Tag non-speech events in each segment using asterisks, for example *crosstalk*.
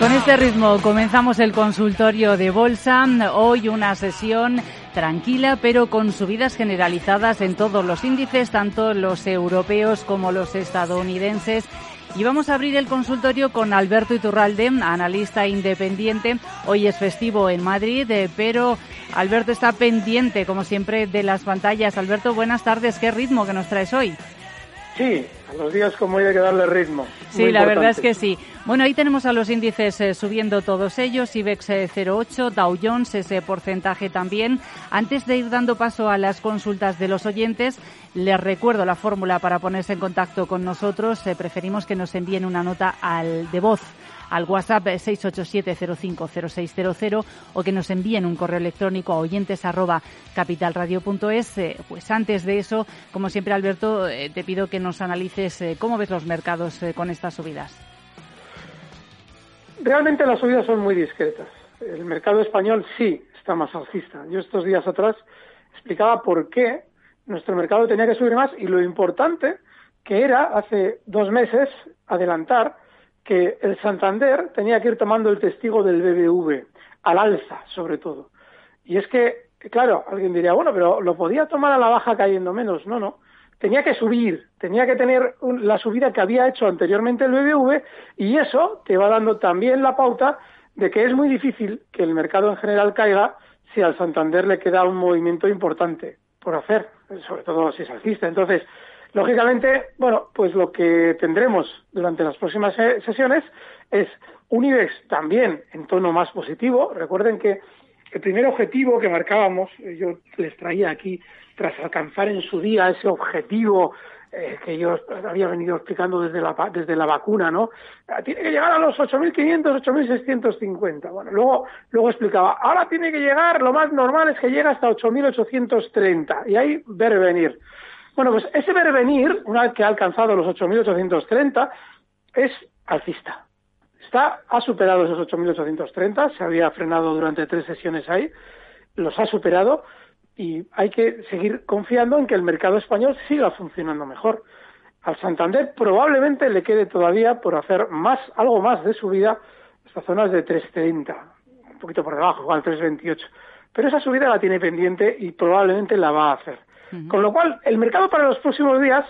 Con este ritmo comenzamos el consultorio de bolsa. Hoy una sesión tranquila, pero con subidas generalizadas en todos los índices, tanto los europeos como los estadounidenses. Y vamos a abrir el consultorio con Alberto Iturralde, analista independiente. Hoy es festivo en Madrid, eh, pero Alberto está pendiente, como siempre, de las pantallas. Alberto, buenas tardes. ¿Qué ritmo que nos traes hoy? Sí, a los días como hay que darle ritmo. Sí, la verdad es que sí. Bueno, ahí tenemos a los índices eh, subiendo todos ellos, IBEX 08, eh, Dow Jones ese porcentaje también. Antes de ir dando paso a las consultas de los oyentes, les recuerdo la fórmula para ponerse en contacto con nosotros. Eh, preferimos que nos envíen una nota al de voz al WhatsApp 687050600 o que nos envíen un correo electrónico a oyentes arroba capitalradio.es. Eh, pues antes de eso, como siempre, Alberto, eh, te pido que nos analices eh, cómo ves los mercados con estas subidas. Realmente las subidas son muy discretas. El mercado español sí está más alcista. Yo estos días atrás explicaba por qué nuestro mercado tenía que subir más y lo importante que era hace dos meses adelantar que el Santander tenía que ir tomando el testigo del BBV, al alza sobre todo. Y es que, claro, alguien diría, bueno, pero lo podía tomar a la baja cayendo menos. No, no. Tenía que subir, tenía que tener la subida que había hecho anteriormente el BBV y eso te va dando también la pauta de que es muy difícil que el mercado en general caiga si al Santander le queda un movimiento importante por hacer, sobre todo si es alcista. Entonces, Lógicamente, bueno, pues lo que tendremos durante las próximas sesiones es un IBEX también en tono más positivo. Recuerden que el primer objetivo que marcábamos, eh, yo les traía aquí, tras alcanzar en su día ese objetivo eh, que yo había venido explicando desde la, desde la vacuna, ¿no? Ah, tiene que llegar a los 8.500, 8.650. Bueno, luego, luego explicaba, ahora tiene que llegar, lo más normal es que llegue hasta 8.830 y ahí ver venir. Bueno, pues ese vervenir, una vez que ha alcanzado los 8.830, es alcista. Está, ha superado esos 8.830, se había frenado durante tres sesiones ahí, los ha superado y hay que seguir confiando en que el mercado español siga funcionando mejor. Al Santander probablemente le quede todavía por hacer más, algo más de subida, estas zonas de 3.30, un poquito por debajo, igual 3.28. Pero esa subida la tiene pendiente y probablemente la va a hacer. Con lo cual, el mercado para los próximos días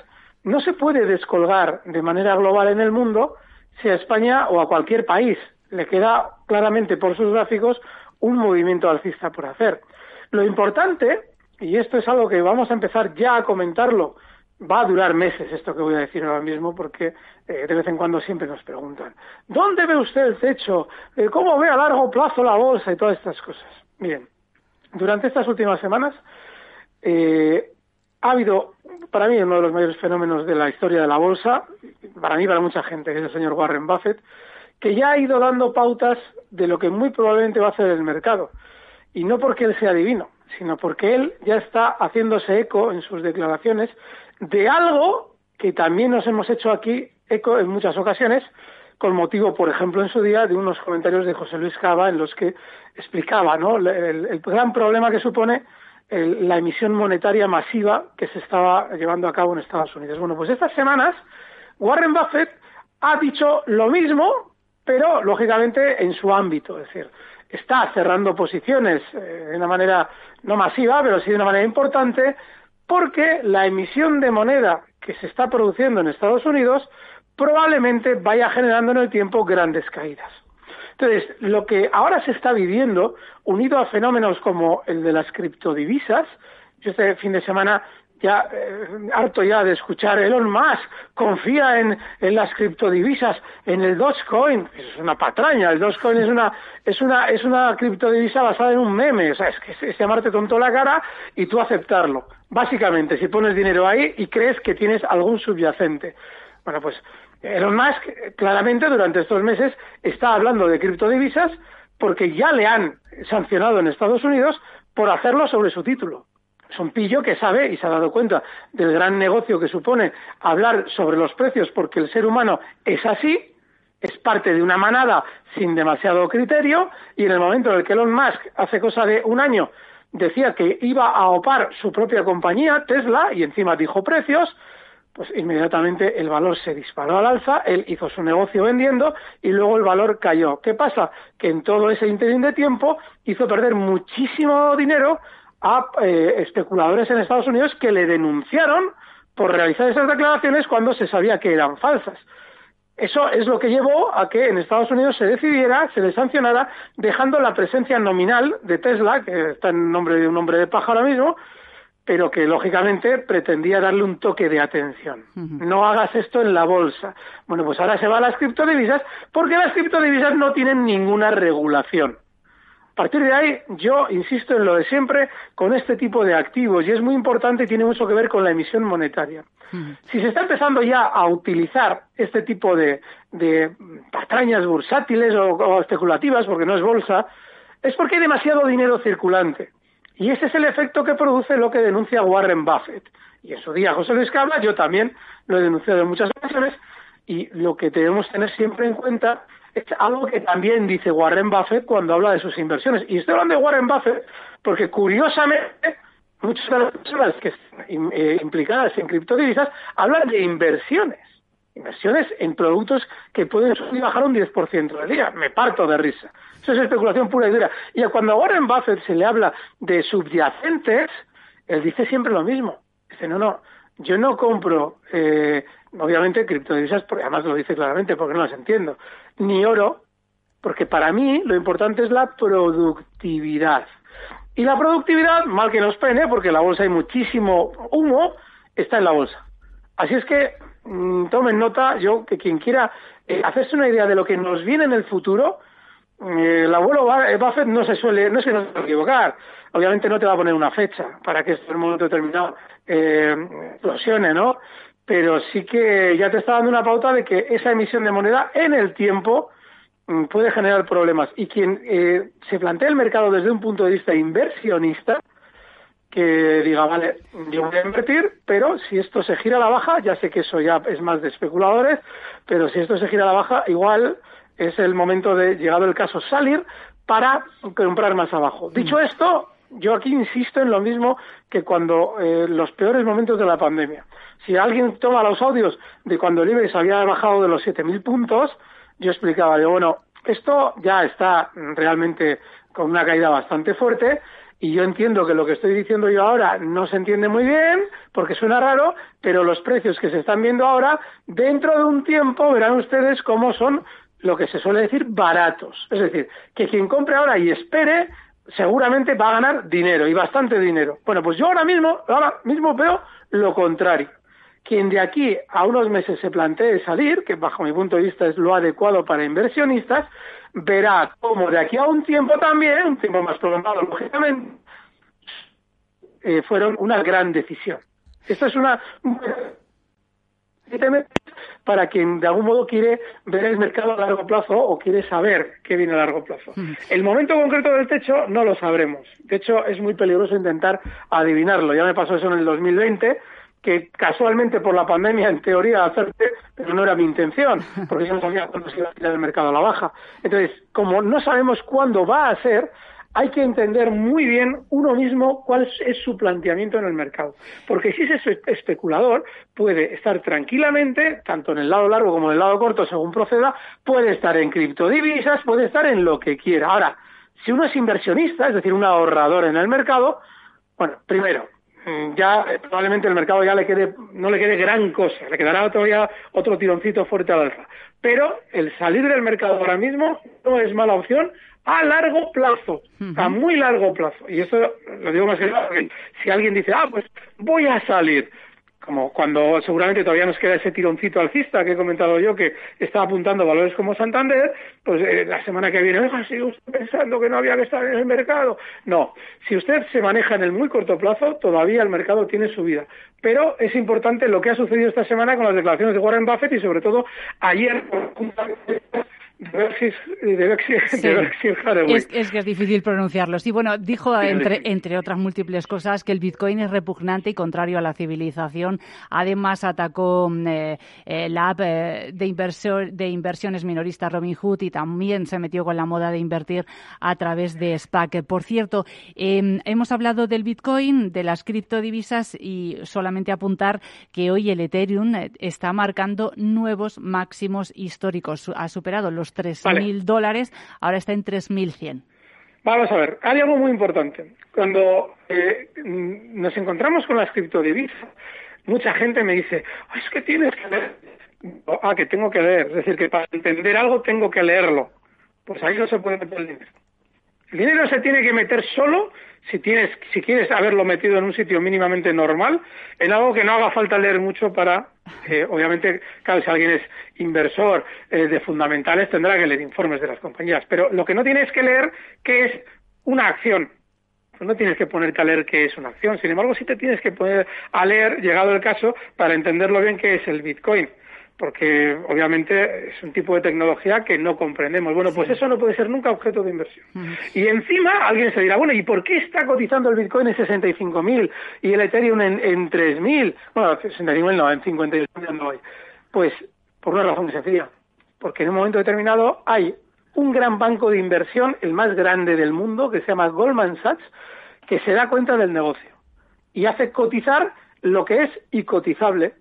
no se puede descolgar de manera global en el mundo si a España o a cualquier país le queda claramente por sus gráficos un movimiento alcista por hacer. Lo importante, y esto es algo que vamos a empezar ya a comentarlo, va a durar meses esto que voy a decir ahora mismo porque eh, de vez en cuando siempre nos preguntan, ¿dónde ve usted el techo? Eh, ¿Cómo ve a largo plazo la bolsa y todas estas cosas? Miren, durante estas últimas semanas eh, ha habido, para mí, uno de los mayores fenómenos de la historia de la bolsa, para mí, para mucha gente, que es el señor Warren Buffett, que ya ha ido dando pautas de lo que muy probablemente va a hacer el mercado. y no porque él sea divino, sino porque él ya está haciéndose eco en sus declaraciones de algo que también nos hemos hecho aquí eco en muchas ocasiones, con motivo, por ejemplo, en su día de unos comentarios de José Luis Cava en los que explicaba ¿no? el, gran problema que supone la emisión monetaria masiva que se estaba llevando a cabo en Estados Unidos. Bueno, pues estas semanas Warren Buffett ha dicho lo mismo, pero lógicamente en su ámbito, es decir, está cerrando posiciones eh, de una manera no masiva, pero sí de una manera importante, porque la emisión de moneda que se está produciendo en Estados Unidos probablemente vaya generando en el tiempo grandes caídas. Entonces, lo que ahora se está viviendo, unido a fenómenos como el de las criptodivisas, yo este fin de semana ya eh, harto ya de escuchar Elon Musk confía en, las criptodivisas, en el Dogecoin, es una patraña, el Dogecoin es una es una es una criptodivisa basada en un meme, o sea, es que es llamarte tonto la cara y tú aceptarlo. Básicamente, si pones dinero ahí y crees que tienes algún subyacente. Bueno, pues Elon Musk claramente durante estos meses está hablando de criptodivisas porque ya le han sancionado en Estados Unidos por hacerlo sobre su título. Es un pillo que sabe y se ha dado cuenta del gran negocio que supone hablar sobre los precios porque el ser humano es así, es parte de una manada sin demasiado criterio y en el momento en el que Elon Musk hace cosa de un año decía que iba a opar su propia compañía, Tesla, y encima dijo precios, pues inmediatamente el valor se disparó al alza, él hizo su negocio vendiendo y luego el valor cayó. ¿Qué pasa? Que en todo ese interín de tiempo hizo perder muchísimo dinero a eh, especuladores en Estados Unidos que le denunciaron por realizar esas declaraciones cuando se sabía que eran falsas. Eso es lo que llevó a que en Estados Unidos se decidiera, se le sancionara, dejando la presencia nominal de Tesla, que está en nombre de un hombre de paja ahora mismo, pero que lógicamente pretendía darle un toque de atención. No hagas esto en la bolsa. Bueno, pues ahora se va a las criptodivisas porque las criptodivisas no tienen ninguna regulación. A partir de ahí, yo insisto en lo de siempre con este tipo de activos y es muy importante y tiene mucho que ver con la emisión monetaria. Si se está empezando ya a utilizar este tipo de, patrañas bursátiles o especulativas, porque no es bolsa, es porque hay demasiado dinero circulante. Y ese es el efecto que produce lo que denuncia Warren Buffett. Y en su día José Luis Cabla, yo también lo he denunciado en muchas ocasiones, y lo que debemos tener siempre en cuenta es algo que también dice Warren Buffett cuando habla de sus inversiones. Y estoy hablando de Warren Buffett porque curiosamente muchas de las personas eh, implicadas en criptodivisas hablan de inversiones. Inversiones en productos que pueden subir y bajar un 10% del día. Me parto de risa. Eso es especulación pura y dura. Y cuando a Warren Buffett se le habla de subyacentes, él dice siempre lo mismo. Dice, no, no, yo no compro, eh, obviamente, criptodivisas, porque además lo dice claramente, porque no las entiendo, ni oro, porque para mí lo importante es la productividad. Y la productividad, mal que nos pene, porque en la bolsa hay muchísimo humo, está en la bolsa. Así es que mm, tomen nota, yo que quien quiera eh, hacerse una idea de lo que nos viene en el futuro, eh, el abuelo Buffett no se suele, no es que no se suele equivocar, obviamente no te va a poner una fecha para que en un momento determinado eh, explosione, ¿no? Pero sí que ya te está dando una pauta de que esa emisión de moneda en el tiempo mm, puede generar problemas. Y quien eh, se plantea el mercado desde un punto de vista inversionista, que diga, vale, yo voy a invertir, pero si esto se gira a la baja, ya sé que eso ya es más de especuladores, pero si esto se gira a la baja, igual es el momento de, llegado el caso, salir para comprar más abajo. Dicho mm. esto, yo aquí insisto en lo mismo que cuando eh, los peores momentos de la pandemia. Si alguien toma los audios de cuando el IBEX había bajado de los 7.000 puntos, yo explicaba, digo, bueno, esto ya está realmente con una caída bastante fuerte y yo entiendo que lo que estoy diciendo yo ahora no se entiende muy bien porque suena raro, pero los precios que se están viendo ahora, dentro de un tiempo verán ustedes cómo son lo que se suele decir baratos. Es decir, que quien compre ahora y espere, seguramente va a ganar dinero y bastante dinero. Bueno, pues yo ahora mismo, ahora mismo veo lo contrario. Quien de aquí a unos meses se plantee salir, que bajo mi punto de vista es lo adecuado para inversionistas, verá cómo de aquí a un tiempo también, un tiempo más prolongado lógicamente, eh, fueron una gran decisión. Esto es una para quien de algún modo quiere ver el mercado a largo plazo o quiere saber qué viene a largo plazo. El momento concreto del techo no lo sabremos. De hecho, es muy peligroso intentar adivinarlo. Ya me pasó eso en el 2020 que casualmente por la pandemia en teoría hacerte, pero no era mi intención, porque yo no sabía cuándo se iba a tirar el mercado a la baja. Entonces, como no sabemos cuándo va a ser, hay que entender muy bien uno mismo cuál es su planteamiento en el mercado. Porque si ese especulador puede estar tranquilamente, tanto en el lado largo como en el lado corto, según proceda, puede estar en criptodivisas, puede estar en lo que quiera. Ahora, si uno es inversionista, es decir, un ahorrador en el mercado, bueno, primero, ya eh, probablemente el mercado ya le quede, no le quede gran cosa, le quedará todavía otro tironcito fuerte al alza. Pero el salir del mercado ahora mismo no es mala opción a largo plazo, a muy largo plazo. Y eso lo digo más que nada porque si alguien dice, ah, pues voy a salir, como cuando seguramente todavía nos queda ese tironcito alcista que he comentado yo, que está apuntando valores como Santander, pues eh, la semana que viene, oiga, sigue usted pensando que no había que estar en el mercado. No, si usted se maneja en el muy corto plazo, todavía el mercado tiene subida. Pero es importante lo que ha sucedido esta semana con las declaraciones de Warren Buffett y sobre todo ayer, es, es, que es difícil pronunciarlo. Sí, bueno, dijo entre, entre otras múltiples cosas que el Bitcoin es repugnante y contrario a la civilización. Además, atacó mm, eh, eh, la app eh, de, de inversiones minorista Robinhood y también se metió con la moda de invertir a través de SPAC. Por cierto, em, hemos hablado del Bitcoin, de las criptodivisas y solamente apuntar que hoy el Ethereum está marcando nuevos máximos históricos. Ha superado los 3.000 dólares, ahora está en 3.100. Vamos a ver, hay algo muy importante. Cuando eh, nos encontramos con las criptodivisas, mucha gente me dice, es que tienes que leer. Ah, que tengo que leer. Es decir, que para entender algo tengo que leerlo. Pues ahí no se puede meter el dinero. El dinero se tiene que meter solo si tienes, si quieres haberlo metido en un sitio mínimamente normal, en algo que no haga falta leer mucho para, eh, obviamente, claro, si alguien es inversor eh, de fundamentales tendrá que leer informes de las compañías, pero lo que no tienes que leer que es una acción. Pues no tienes que ponerte a leer qué es una acción, sin embargo sí te tienes que poner a leer, llegado el caso, para entenderlo bien qué es el Bitcoin porque obviamente es un tipo de tecnología que no comprendemos. Bueno, pues eso no puede ser nunca objeto de inversión. Y encima alguien se dirá, bueno, ¿y por qué está cotizando el Bitcoin en 65.000 y el Ethereum en, en 3.000? Bueno, 65.000 no, en 52.000 no hay. Pues por una razón sencilla, porque en un momento determinado hay un gran banco de inversión, el más grande del mundo, que se llama Goldman Sachs, que se da cuenta del negocio y hace cotizar lo que es incotizable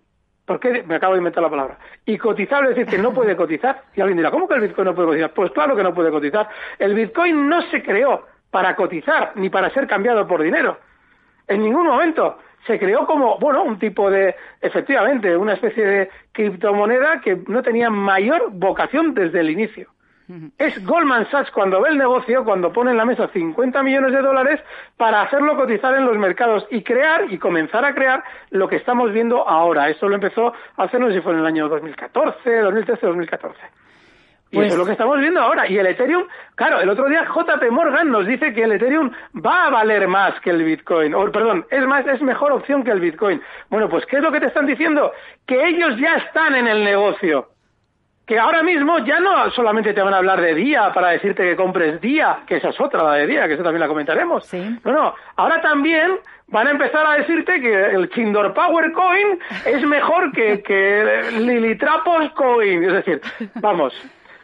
¿Por qué? Me acabo de inventar la palabra. Y cotizable es decir que no puede cotizar. Y alguien dirá, ¿cómo que el Bitcoin no puede cotizar? Pues claro que no puede cotizar. El Bitcoin no se creó para cotizar ni para ser cambiado por dinero. En ningún momento. Se creó como, bueno, un tipo de, efectivamente, una especie de criptomoneda que no tenía mayor vocación desde el inicio. Es Goldman Sachs cuando ve el negocio, cuando pone en la mesa 50 millones de dólares para hacerlo cotizar en los mercados y crear y comenzar a crear lo que estamos viendo ahora. Esto lo empezó a hacer, no sé si fue en el año 2014, 2013, 2014. Y eso es lo que estamos viendo ahora. Y el Ethereum, claro, el otro día JP Morgan nos dice que el Ethereum va a valer más que el Bitcoin. O, perdón, es más, es mejor opción que el Bitcoin. Bueno, pues ¿qué es lo que te están diciendo? Que ellos ya están en el negocio que ahora mismo ya no solamente te van a hablar de día para decirte que compres día, que esa es otra, la de día, que esa también la comentaremos. No, no, ahora también van a empezar a decirte que el Chindor Power Coin es mejor que, que Lilitrapos Coin. Es decir, vamos,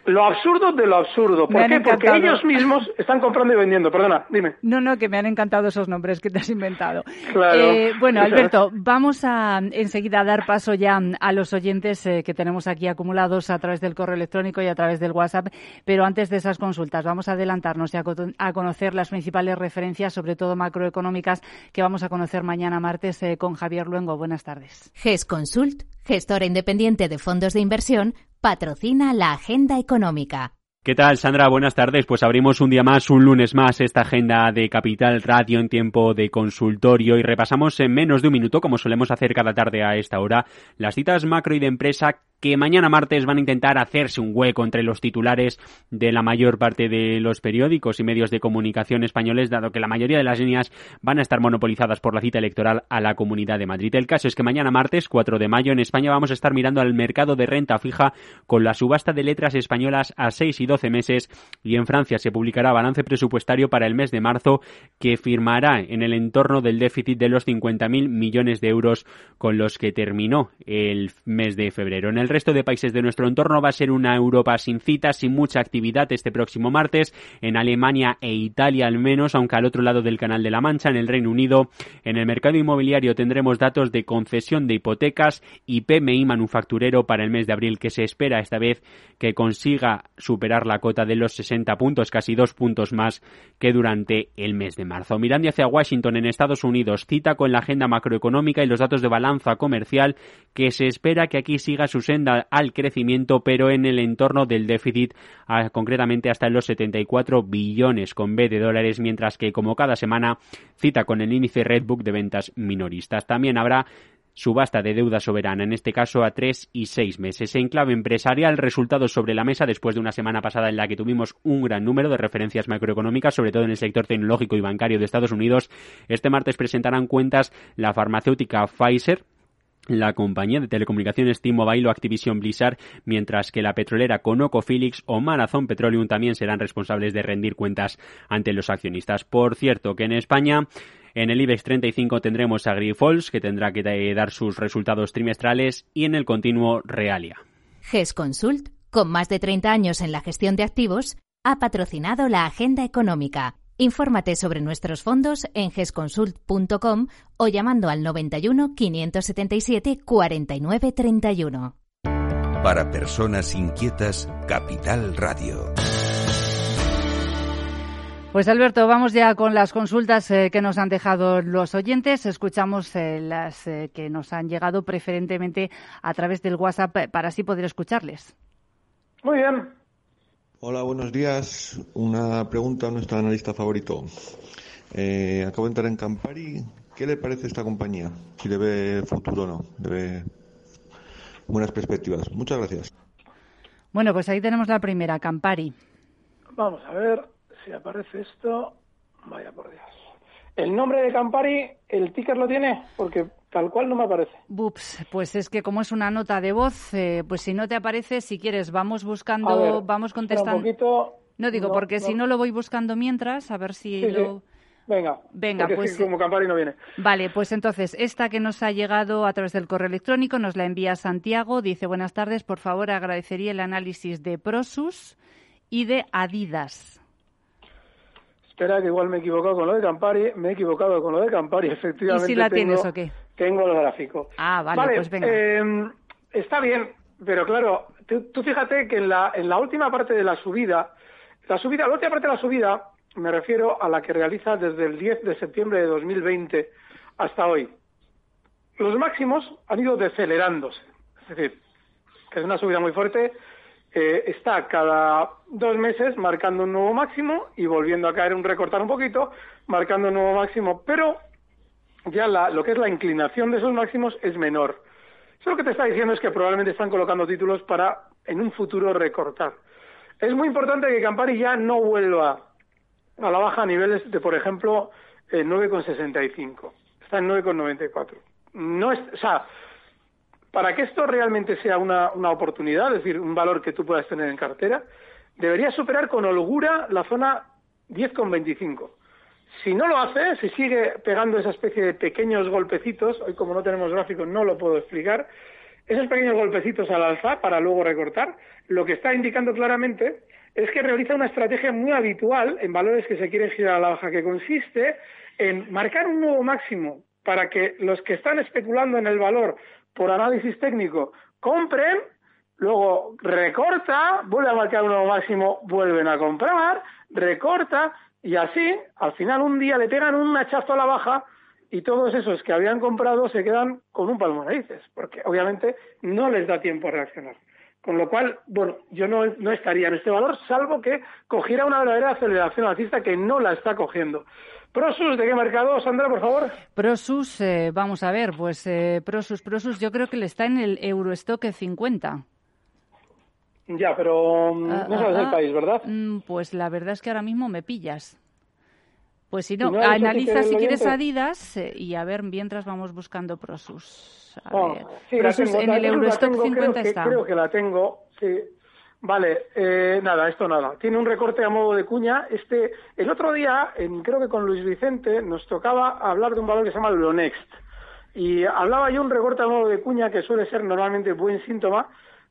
lo absurdo de lo absurdo. ¿Por qué? Porque ellos mismos están comprando y vendiendo. Perdona, dime. No, no, que me han encantado esos nombres que te has inventado. Claro. Eh, bueno, Alberto, vamos a enseguida a dar paso ya a los oyentes eh, que tenemos aquí acumulados a través del correo electrónico y a través del WhatsApp. Pero antes de esas consultas, vamos a adelantarnos y a, conocer las principales referencias, sobre todo macroeconómicas, que vamos a conocer mañana martes eh, con Javier Luengo. Buenas tardes. GES Consult, gestora independiente de fondos de inversión patrocina la agenda económica. ¿Qué tal, Sandra? Buenas tardes. Pues abrimos un día más, un lunes más, esta agenda de Capital Radio en tiempo de consultorio y repasamos en menos de un minuto, como solemos hacer cada tarde a esta hora, las citas macro y de empresa que mañana martes van a intentar hacerse un hueco entre los titulares de la mayor parte de los periódicos y medios de comunicación españoles, dado que la mayoría de las líneas van a estar monopolizadas por la cita electoral a la Comunidad de Madrid. El caso es que mañana martes, 4 de mayo, en España vamos a estar mirando al mercado de renta fija con la subasta de letras españolas a 6 y 12 meses y en Francia se publicará balance presupuestario para el mes de marzo que firmará en el entorno del déficit de los 50.000 millones de euros con los que terminó el mes de febrero. En el resto de países de nuestro entorno va a ser una Europa sin citas, sin mucha actividad este próximo martes. En Alemania e Italia al menos, aunque al otro lado del Canal de la Mancha, en el Reino Unido, en el mercado inmobiliario tendremos datos de concesión de hipotecas y PMI manufacturero para el mes de abril que se espera esta vez que consiga superar la cota de los 60 puntos, casi dos puntos más que durante el mes de marzo. Mirando hacia Washington en Estados Unidos, cita con la agenda macroeconómica y los datos de balanza comercial que se espera que aquí siga su al crecimiento, pero en el entorno del déficit, concretamente hasta los 74 billones con B de dólares, mientras que como cada semana cita con el índice Redbook de ventas minoristas. También habrá subasta de deuda soberana, en este caso a tres y seis meses. En clave empresarial, resultados sobre la mesa después de una semana pasada en la que tuvimos un gran número de referencias macroeconómicas, sobre todo en el sector tecnológico y bancario de Estados Unidos. Este martes presentarán cuentas la farmacéutica Pfizer, la compañía de telecomunicaciones T-Mobile o Activision Blizzard, mientras que la petrolera ConocoPhillips o Marathon Petroleum también serán responsables de rendir cuentas ante los accionistas. Por cierto, que en España en el IBEX 35 tendremos a Grifols, que tendrá que dar sus resultados trimestrales, y en el continuo Realia. GES Consult, con más de 30 años en la gestión de activos, ha patrocinado la agenda económica. Infórmate sobre nuestros fondos en gesconsult.com o llamando al 91 577 49 31. Para personas inquietas, Capital Radio. Pues Alberto, vamos ya con las consultas eh, que nos han dejado los oyentes. Escuchamos eh, las eh, que nos han llegado preferentemente a través del WhatsApp para así poder escucharles. Muy bien. Hola, buenos días. Una pregunta a nuestro analista favorito. acabo de entrar en Campari. ¿Qué le parece esta compañía? Si le ve futuro o no. Le ve buenas perspectivas. Muchas gracias. Bueno, pues ahí tenemos la primera, Campari. Vamos a ver si aparece esto, vaya por Dios. El nombre de Campari, ¿el ticker lo tiene? Porque tal cual no me aparece. Bups, pues es que como es una nota de voz, eh, pues si no te aparece, si quieres, vamos buscando, vamos contestando. Un poquito, no digo, porque si no lo voy buscando mientras, a ver si lo... Venga, Venga pues como Campari no viene. Vale, pues entonces, esta que nos ha llegado a través del correo electrónico nos la envía Santiago. Dice, buenas tardes, por favor, agradecería el análisis de Prosus y de Adidas. Espera, que igual me he equivocado con lo de Campari. Me he equivocado con lo de Campari, efectivamente. *laughs* ¿Y si la tienes o qué? Tengo el gráfico. Ah, vale, pues venga. Em, está bien, pero claro, tú, fíjate que en la, en la última parte de la subida, la subida, la última parte de la subida, me refiero a la que realiza desde el 10 de septiembre de 2020 hasta hoy. Los máximos han ido decelerándose. Es decir, que es una subida muy fuerte eh, está cada dos meses marcando un nuevo máximo y volviendo a caer un recortar un poquito, marcando un nuevo máximo, pero ya lo que es la inclinación de esos máximos es menor. Eso lo que te está diciendo es que probablemente están colocando títulos para en un futuro recortar. Es muy importante que Campari ya no vuelva a la baja a niveles de, por ejemplo, 9,65. Está en 9,94. No es, o sea, para que esto realmente sea una, oportunidad, es decir, un valor que tú puedas tener en cartera, debería superar con holgura la zona 10,25. Si no lo hace, si sigue pegando esa especie de pequeños golpecitos, hoy como no tenemos gráficos no lo puedo explicar, esos pequeños golpecitos al alza para luego recortar, lo que está indicando claramente es que realiza una estrategia muy habitual en valores que se quieren girar a la baja, que consiste en marcar un nuevo máximo para que los que están especulando en el valor por análisis técnico compren, luego recorta, vuelve a marcar un nuevo máximo, vuelven a comprar, recorta y así, al final un día le pegan un hachazo a la baja y todos esos que habían comprado se quedan con un palmo de narices, porque obviamente no les da tiempo a reaccionar. Con lo cual, bueno, yo no, estaría en este valor, salvo que cogiera una verdadera aceleración alcista que no la está cogiendo. Prosus, ¿de qué mercado, Sandra, por favor? Prosus, eh, vamos a ver, pues eh, Prosus, Prosus, yo creo que le está en el Eurostock 50. Ya, pero mm, Ah, no sabes ah, el país, ¿verdad? mm, Pues la verdad es que ahora mismo me pillas. Pues si no, analiza si quieres Adidas eh, y a ver, mientras vamos buscando Prosus. A Oh, ver. sí, la Prosus tengo, en el Eurostock tengo, 50 creo que, está. Creo que la tengo, sí. Vale, eh, nada, esto nada. Tiene un recorte a modo de cuña. Este, el otro día, en- creo que con Luis Vicente, nos tocaba hablar de un valor que se llama Euronext. Y hablaba yo un recorte a modo de cuña que suele ser normalmente buen síntoma,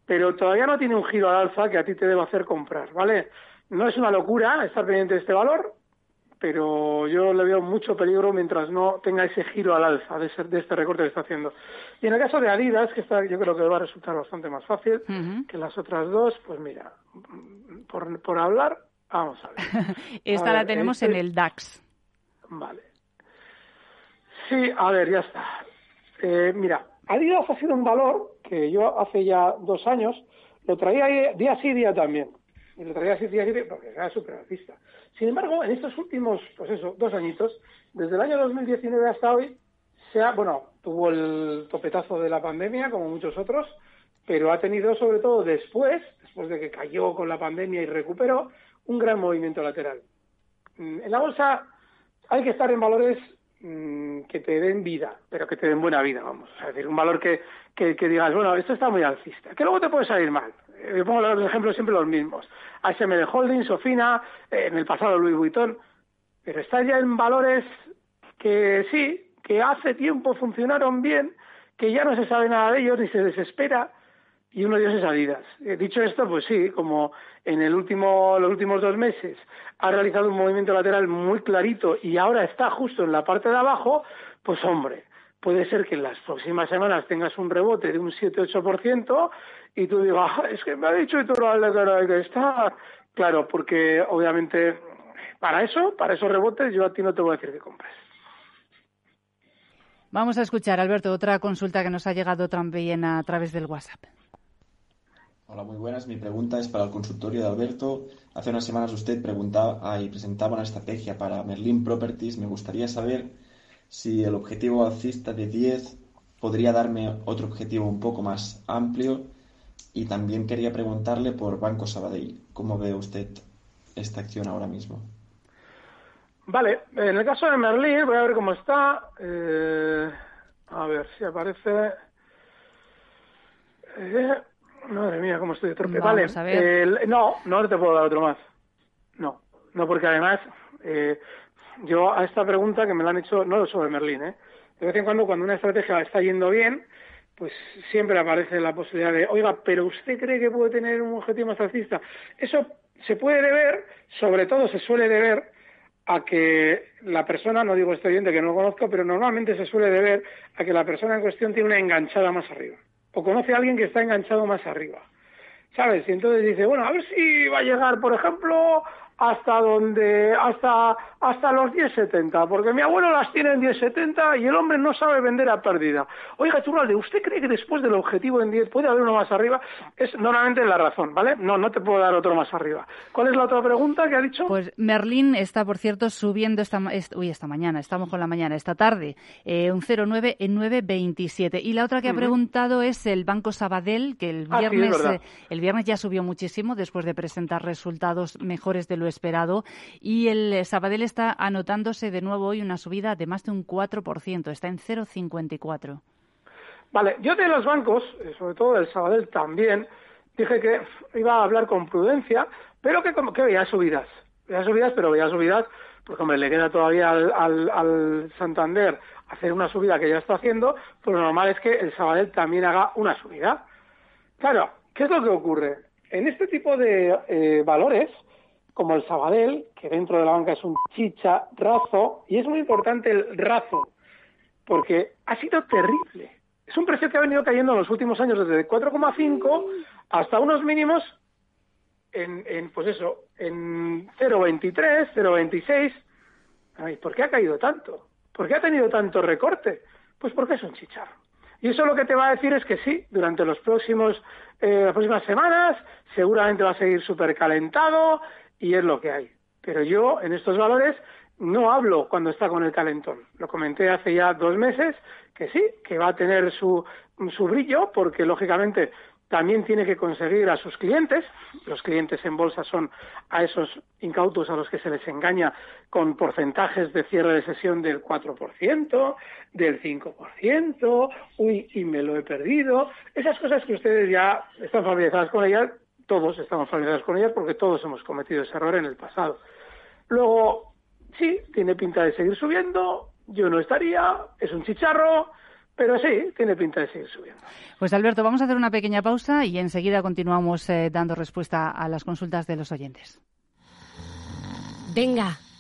pero todavía no tiene un giro al alza que a ti te deba hacer comprar, ¿vale? No es una locura estar pendiente de este valor, pero yo le veo mucho peligro mientras no tenga ese giro al alza de, ese- de este recorte que está haciendo. Y en el caso de Adidas, que está, yo creo que va a resultar bastante más fácil que las otras dos, pues mira, por, por hablar, vamos a ver. *laughs* Esta A la ver, tenemos este- en el DAX. Vale. Sí, a ver, ya está. Eh, mira, Adidas ha sido un valor que yo hace ya dos años lo traía día sí, día también. Y lo traía así, día sí, porque era súper alcista. Sin embargo, en estos últimos, pues eso, dos añitos, desde el año 2019 hasta hoy, se ha, bueno, tuvo el topetazo de la pandemia, como muchos otros, pero ha tenido sobre todo después, después de que cayó con la pandemia y recuperó, un gran movimiento lateral. Mm, En la bolsa hay que estar en valores mm, que te den vida, pero que te den buena vida, vamos. Es decir, un valor que, que, que digas, bueno, esto está muy alcista, que luego te puede salir mal. Eh, Yo pongo los ejemplos siempre los mismos. ASML Holdings, Sofina, eh, en el pasado Louis Vuitton, pero está ya en valores que sí, que hace tiempo funcionaron bien, que ya no se sabe nada de ellos ni se desespera, y uno de ellos es Adidas. Eh, dicho esto, pues sí, como en el último, los últimos dos meses ha realizado un movimiento lateral muy clarito y ahora está justo en la parte de abajo, pues hombre, puede ser que en las próximas semanas tengas un rebote de un 7-8% y tú digas, "Ah, es que me ha dicho Iturralde que ahora hay que estar. Claro, porque obviamente para eso, para esos rebotes, yo a ti no te voy a decir que compres. Vamos a escuchar, Alberto, otra consulta que nos ha llegado también a través del WhatsApp. Hola, muy buenas. Mi pregunta es para el consultorio de Alberto. Hace unas semanas usted preguntaba ah, y presentaba una estrategia para Merlin Properties. Me gustaría saber si el objetivo alcista de 10 podría darme otro objetivo un poco más amplio. Y también quería preguntarle por Banco Sabadell. ¿Cómo ve usted esta acción ahora mismo? Vale, en el caso de Merlin, voy a ver cómo está. Eh, a ver si aparece. Eh, madre mía, cómo estoy de torpe. Vamos vale, el- no, no te puedo dar otro más. No, no, porque además, eh, yo a esta pregunta que me la han hecho, no sobre Merlin, ¿eh? De vez en cuando, cuando una estrategia está yendo bien, pues siempre aparece la posibilidad de, oiga, pero usted cree que puede tener un objetivo más alcista. Eso se puede deber, sobre todo se suele deber a que la persona, no digo este oyente que no lo conozco, pero normalmente se suele deber a que la persona en cuestión tiene una enganchada más arriba. O conoce a alguien que está enganchado más arriba. ¿Sabes? Y entonces dice, bueno, a ver si va a llegar, por ejemplo, hasta donde, hasta, hasta los 10.70, porque mi abuelo las tiene en 10.70 y el hombre no sabe vender a pérdida. Oiga, Turralde, ¿usted cree que después del objetivo en 10 puede haber uno más arriba? Es normalmente la razón, ¿vale? No, no te puedo dar otro más arriba. ¿Cuál es la otra pregunta que ha dicho? Pues Merlin está, por cierto, subiendo esta, ma- est- uy, esta mañana, estamos con la mañana, esta tarde, eh, un 0,9 en 9,27. Y la otra que ha preguntado es el Banco Sabadell, que el Ah, sí, viernes, eh, el viernes ya subió muchísimo después de presentar resultados mejores de lo esperado. Y el eh, Sabadell está anotándose de nuevo hoy una subida de más de un 4%, está en 0,54. Vale, yo de los bancos, eh, sobre todo del Sabadell también, dije que iba a hablar con prudencia, pero que, como, que veía subidas. Veía subidas, pero veía subidas, porque hombre, le queda todavía al, al, al Santander hacer una subida que ya está haciendo, pues lo normal es que el Sabadell también haga una subida. Claro, ¿qué es lo que ocurre? En este tipo de eh, valores, como el Sabadell, que dentro de la banca es un chicharrazo, y es muy importante el razo, porque ha sido terrible. Es un precio que ha venido cayendo en los últimos años desde 4,5 hasta unos mínimos en, en pues eso, en 0,23, 0,26. Ay, ¿Por qué ha caído tanto? ¿Por qué ha tenido tanto recorte? Pues porque es un chicharro. Y eso lo que te va a decir es que sí, durante los próximos, eh, las próximas semanas seguramente va a seguir súper calentado y es lo que hay. Pero yo en estos valores no hablo cuando está con el calentón. Lo comenté hace ya dos meses que sí, que va a tener su, su brillo porque lógicamente también tiene que conseguir a sus clientes, los clientes en bolsa son a esos incautos a los que se les engaña con porcentajes de cierre de sesión del 4%, del 5%, uy, y me lo he perdido, esas cosas que ustedes ya están familiarizados con ellas, todos estamos familiarizados con ellas porque todos hemos cometido ese error en el pasado. Luego, sí, tiene pinta de seguir subiendo, yo no estaría, es un chicharro, pero sí, tiene pinta de seguir subiendo. Pues Alberto, vamos a hacer una pequeña pausa y enseguida continuamos eh, dando respuesta a las consultas de los oyentes. Venga,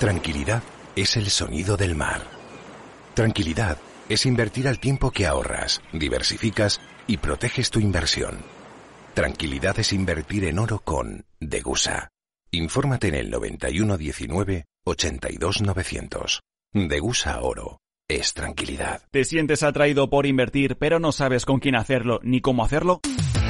Tranquilidad es el sonido del mar. Tranquilidad es invertir al tiempo que ahorras, diversificas y proteges tu inversión. Tranquilidad es invertir en oro con Degusa. Infórmate en el 9119 82900. Degusa Oro. Es tranquilidad. ¿Te sientes atraído por invertir pero no sabes con quién hacerlo ni cómo hacerlo?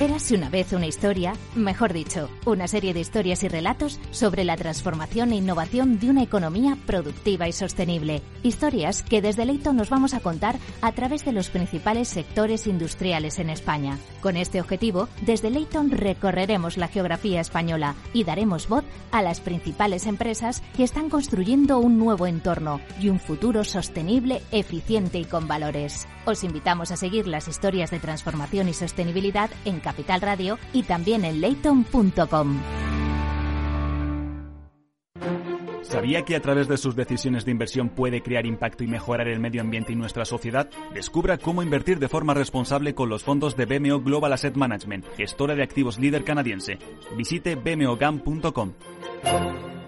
Érase una vez una historia, mejor dicho, una serie de historias y relatos sobre la transformación e innovación de una economía productiva y sostenible. Historias que desde Leighton nos vamos a contar a través de los principales sectores industriales en España. Con este objetivo, desde Leighton recorreremos la geografía española y daremos voz a las principales empresas que están construyendo un nuevo entorno y un futuro sostenible, eficiente y con valores. Os invitamos a seguir las historias de transformación y sostenibilidad en Capital Radio y también en layton.com. ¿Sabía que a través de sus decisiones de inversión puede crear impacto y mejorar el medio ambiente y nuestra sociedad? Descubra cómo invertir de forma responsable con los fondos de BMO Global Asset Management, gestora de activos líder canadiense. Visite bmogam.com.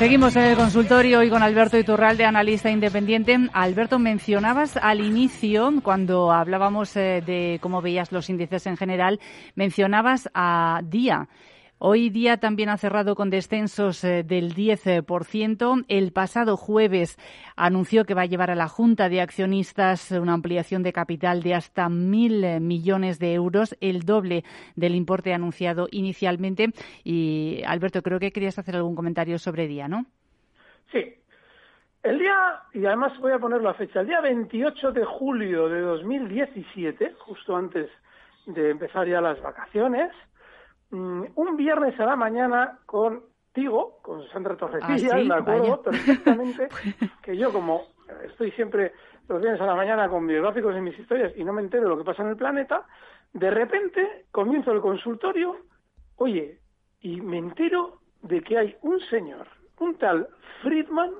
Seguimos en el consultorio y con Alberto Iturralde, analista independiente. Alberto, mencionabas al inicio, cuando hablábamos eh, de cómo veías los índices en general, mencionabas a Día. Hoy día también ha cerrado con descensos eh, del 10%. El pasado jueves anunció que va a llevar a la Junta de Accionistas una ampliación de capital de hasta mil eh, millones de euros, el doble del importe anunciado inicialmente. Y Alberto, creo que querías hacer algún comentario sobre día, ¿no? Sí. El día, y además voy a poner la fecha, el día 28 de julio de 2017, justo antes de empezar ya las vacaciones, Mm, un viernes a la mañana con Tigo, con Sandra Torrecilla, ¿Ah, me acuerdo perfectamente *laughs* que yo como estoy siempre los viernes a la mañana con mis gráficos y mis historias y no me entero de lo que pasa en el planeta, de repente comienzo el consultorio, oye, y me entero de que hay un señor, un tal Friedman,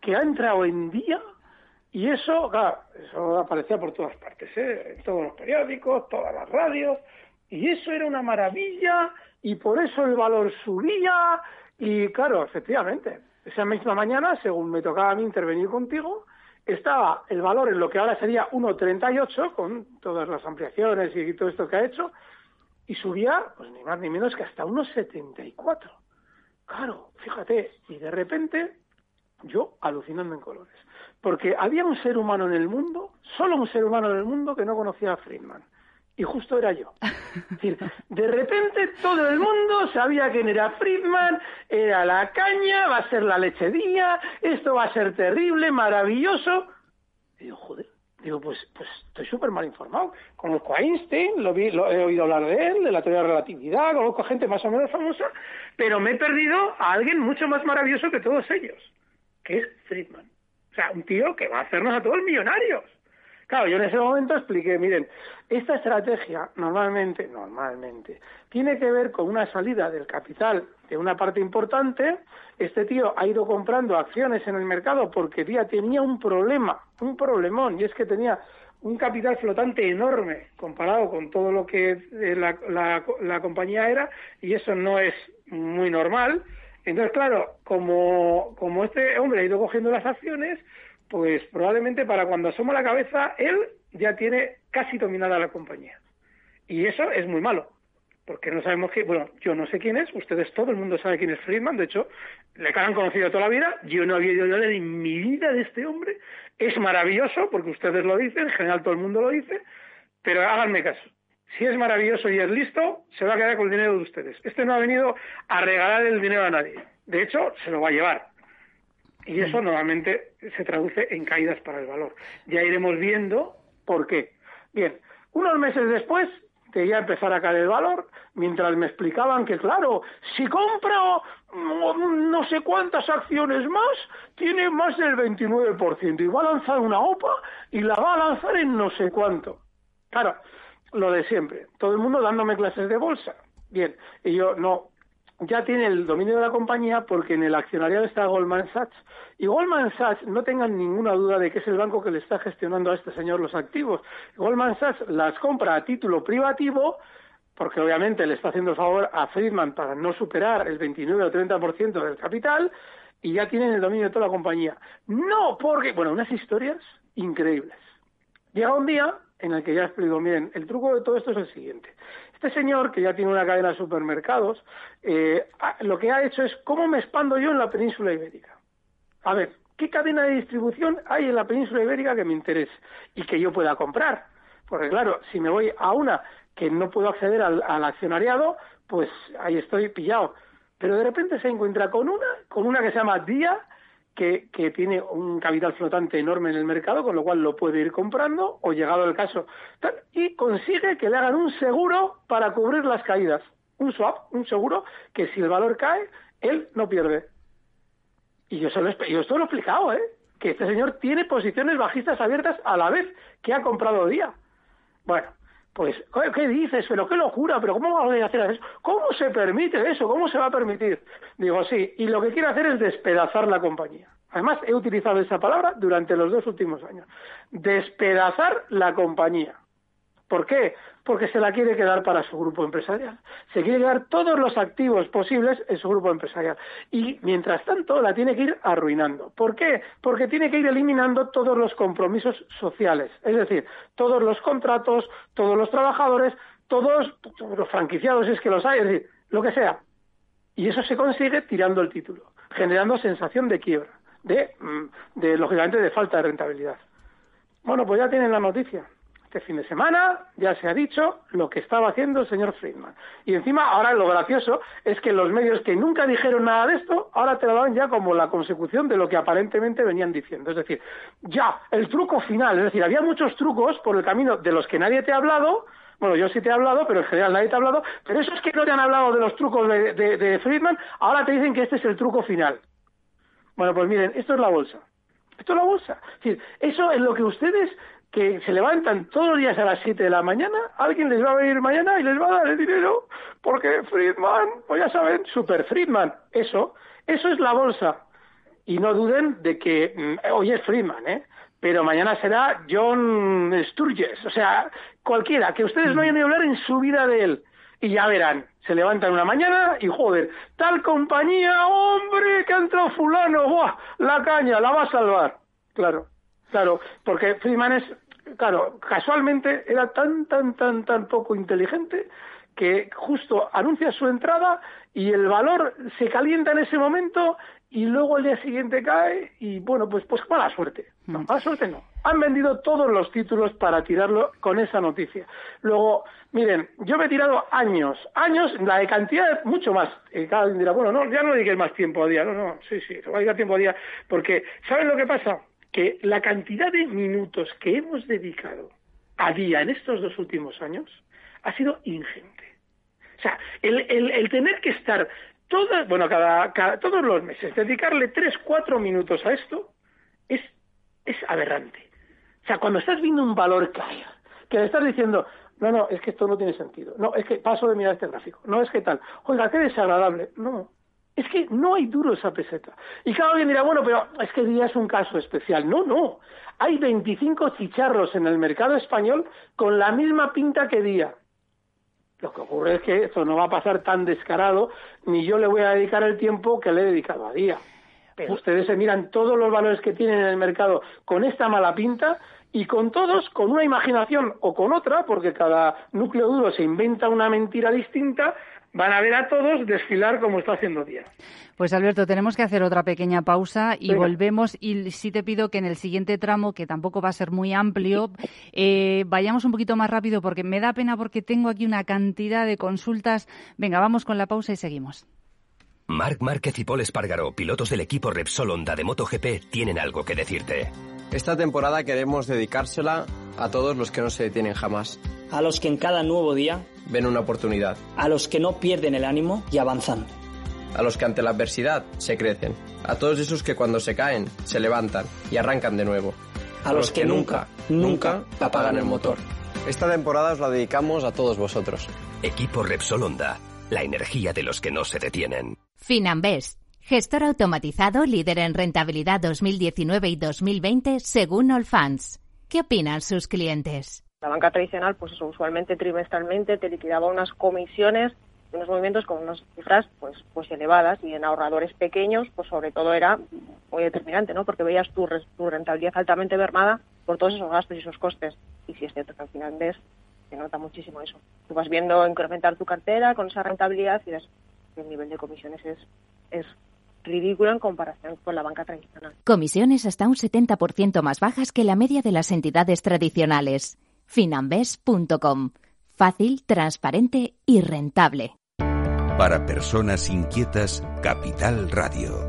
que ha entrado en día y eso, claro, eso aparecía por todas partes, ¿eh? en todos los periódicos, todas las radios, y eso era una maravilla y por eso el valor subía y claro, efectivamente, esa misma mañana, según me tocaba a mí intervenir contigo, estaba el valor en lo que ahora sería 1,38 con todas las ampliaciones y todo esto que ha hecho y subía pues ni más ni menos que hasta 1,74. Claro, fíjate, y de repente yo alucinando en colores. Porque había un ser humano en el mundo, solo un ser humano en el mundo que no conocía a Friedman y justo era yo. de repente todo el mundo sabía quién era Friedman, era la caña, va a ser la leche día, esto va a ser terrible, maravilloso. Y digo, joder, Digo, pues, pues estoy súper mal informado. Conozco a Einstein, lo, vi, lo he oído hablar de él, de la teoría de relatividad, conozco a gente más o menos famosa, pero me he perdido a alguien mucho más maravilloso que todos ellos, que es Friedman. O sea, un tío que va a hacernos a todos millonarios. Claro, yo en ese momento expliqué, miren, esta estrategia normalmente, normalmente, tiene que ver con una salida del capital de una parte importante. Este tío ha ido comprando acciones en el mercado porque ya tenía un problema, un problemón, y es que tenía un capital flotante enorme comparado con todo lo que eh, la, la, compañía era, y eso no es muy normal. Entonces, claro, como, como este hombre ha ido cogiendo las acciones, pues probablemente para cuando asoma la cabeza, él ya tiene casi dominada la compañía. Y eso es muy malo, porque no sabemos que, bueno, yo no sé quién es, ustedes todo el mundo sabe quién es Friedman, de hecho, le han conocido toda la vida, yo no había oído hablar en mi vida de este hombre, es maravilloso, porque ustedes lo dicen, en general todo el mundo lo dice, pero háganme caso. Si es maravilloso y es listo, se va a quedar con el dinero de ustedes. Este no ha venido a regalar el dinero a nadie. De hecho, se lo va a llevar y eso normalmente se traduce en caídas para el valor. Ya iremos viendo por qué. Bien, unos meses después de ya empezar a caer el valor, mientras me explicaban que, claro, si compro no sé cuántas acciones más, tiene más del 29% y va a lanzar una OPA y la va a lanzar en no sé cuánto. Claro, lo de siempre. Todo el mundo dándome clases de bolsa. Bien, y yo no, ya tiene el dominio de la compañía porque en el accionariado está Goldman Sachs. Y Goldman Sachs, no tengan ninguna duda de que es el banco que le está gestionando a este señor los activos. Goldman Sachs las compra a título privativo porque obviamente le está haciendo el favor a Friedman para no superar el 29 o 30% del capital y ya tienen el dominio de toda la compañía. No porque, bueno, unas historias increíbles. Llega un día en el que ya explico, miren, el truco de todo esto es el siguiente. Este señor, que ya tiene una cadena de supermercados, eh, lo que ha hecho es cómo me expando yo en la península ibérica. A ver, ¿qué cadena de distribución hay en la península ibérica que me interese y que yo pueda comprar? Porque claro, si me voy a una que no puedo acceder al, accionariado, pues ahí estoy pillado. Pero de repente se encuentra con una, con una que se llama Día, que, que, tiene un capital flotante enorme en el mercado, con lo cual lo puede ir comprando, o llegado el caso, y consigue que le hagan un seguro para cubrir las caídas. Un swap, un seguro que si el valor cae, él no pierde. Y yo, lo, yo esto lo he explicado, ¿eh? Que este señor tiene posiciones bajistas abiertas a la vez que ha comprado día. Bueno, pues, ¿qué dices? Pero qué locura, pero ¿cómo va a hacer eso? ¿Cómo se permite eso? ¿Cómo se va a permitir? Digo, sí, y lo que quiere hacer es despedazar la compañía. Además, he utilizado esa palabra durante los dos últimos años. Despedazar la compañía. ¿Por qué? Porque se la quiere quedar para su grupo empresarial. Se quiere quedar todos los activos posibles en su grupo empresarial. Y mientras tanto la tiene que ir arruinando. ¿Por qué? Porque tiene que ir eliminando todos los compromisos sociales. Es decir, todos los contratos, todos los trabajadores, todos, los franquiciados, es que los hay, es decir, lo que sea. Y eso se consigue tirando el título, generando sensación de quiebra, de, mm, de lógicamente, de falta de rentabilidad. Bueno, pues ya tienen la noticia. Este fin de semana ya se ha dicho lo que estaba haciendo el señor Friedman. Y encima, ahora lo gracioso es que los medios que nunca dijeron nada de esto, ahora te lo dan ya como la consecución de lo que aparentemente venían diciendo. Es decir, ya, el truco final. Es decir, había muchos trucos por el camino de los que nadie te ha hablado, bueno, yo sí te he hablado, pero en general nadie te ha hablado. Pero esos que no te han hablado de los trucos de, de, Friedman, ahora te dicen que este es el truco final. Bueno, pues miren, esto es la bolsa. Esto es la bolsa. Es decir, eso es lo que ustedes que se levantan todos los días a las 7 de la mañana, alguien les va a venir mañana y les va a dar el dinero, porque Friedman, pues ya saben, Super Friedman, eso, eso es la bolsa. Y no duden de que mm, hoy es Friedman, ¿eh? Pero mañana será John Sturges, o sea, cualquiera, que ustedes no hayan ni hablar en su vida de él. Y ya verán, se levantan una mañana y joder, tal compañía, hombre, que ha entrado fulano, ¡buah! La caña, la va a salvar. Claro, claro, porque Friedman es claro, casualmente era tan, tan, tan, tan poco inteligente que justo anuncia su entrada y el valor se calienta en ese momento y luego el día siguiente cae y bueno, pues pues mala suerte. No, mala suerte no. Han vendido todos los títulos para tirarlo con esa noticia. Luego, miren, yo me he tirado años, años, la de cantidad, mucho más. Y cada dirá, bueno, no, ya no dediques más tiempo a día. No, no, sí, sí, se va a dedicar tiempo a día. Porque, ¿saben lo que pasa? Que la cantidad de minutos que hemos dedicado a día en estos dos últimos años ha sido ingente. O sea, el, tener que estar todas, bueno, cada, todos los meses, dedicarle tres, cuatro minutos a esto es, es aberrante. O sea, cuando estás viendo un valor caer, que le estás diciendo, no, no, es que esto no tiene sentido. No, es que paso de mirar este gráfico. No, es que tal. Oiga, qué desagradable. No, es que no hay duro esa peseta. Y cada alguien dirá, bueno, pero es que día es un caso especial. No, no. Hay 25 chicharros en el mercado español con la misma pinta que día. Lo que ocurre es que eso no va a pasar tan descarado, ni yo le voy a dedicar el tiempo que le he dedicado a día. Pero ustedes se miran todos los valores que tienen en el mercado con esta mala pinta y con todos, con una imaginación o con otra, porque cada núcleo duro se inventa una mentira distinta, van a ver a todos desfilar como está haciendo día. Pues Alberto, tenemos que hacer otra pequeña pausa y volvemos. Y sí te pido que en el siguiente tramo, que tampoco va a ser muy amplio, eh, vayamos un poquito más rápido porque me da pena porque tengo aquí una cantidad de consultas. Venga, vamos con la pausa y seguimos. Marc Márquez y Paul Espargaro, pilotos del equipo Repsol Honda de MotoGP, tienen algo que decirte. Esta temporada queremos dedicársela a todos los que no se detienen jamás. A los que en cada nuevo día ven una oportunidad. A los que no pierden el ánimo y avanzan. A los que ante la adversidad se crecen. A todos esos que cuando se caen se levantan y arrancan de nuevo. A, los, que, nunca, nunca apagan el motor. Esta temporada os la dedicamos a todos vosotros. Equipo Repsol Honda, la energía de los que no se detienen. Finambest, gestor automatizado líder en rentabilidad 2019 y 2020 según Allfans. ¿Qué opinan sus clientes? La banca tradicional, pues eso, usualmente trimestralmente te liquidaba unas comisiones unos movimientos con unas cifras pues pues elevadas y en ahorradores pequeños pues sobre todo era muy determinante no porque veías tu, tu rentabilidad altamente mermada por todos esos gastos y esos costes y si es cierto que al final ves se nota muchísimo eso tú vas viendo incrementar tu cartera con esa rentabilidad y ves el nivel de comisiones es, es ridículo en comparación con la banca tradicional. Comisiones hasta un 70% más bajas que la media de las entidades tradicionales. Finambes.com. Fácil, transparente y rentable. Para personas inquietas, Capital Radio.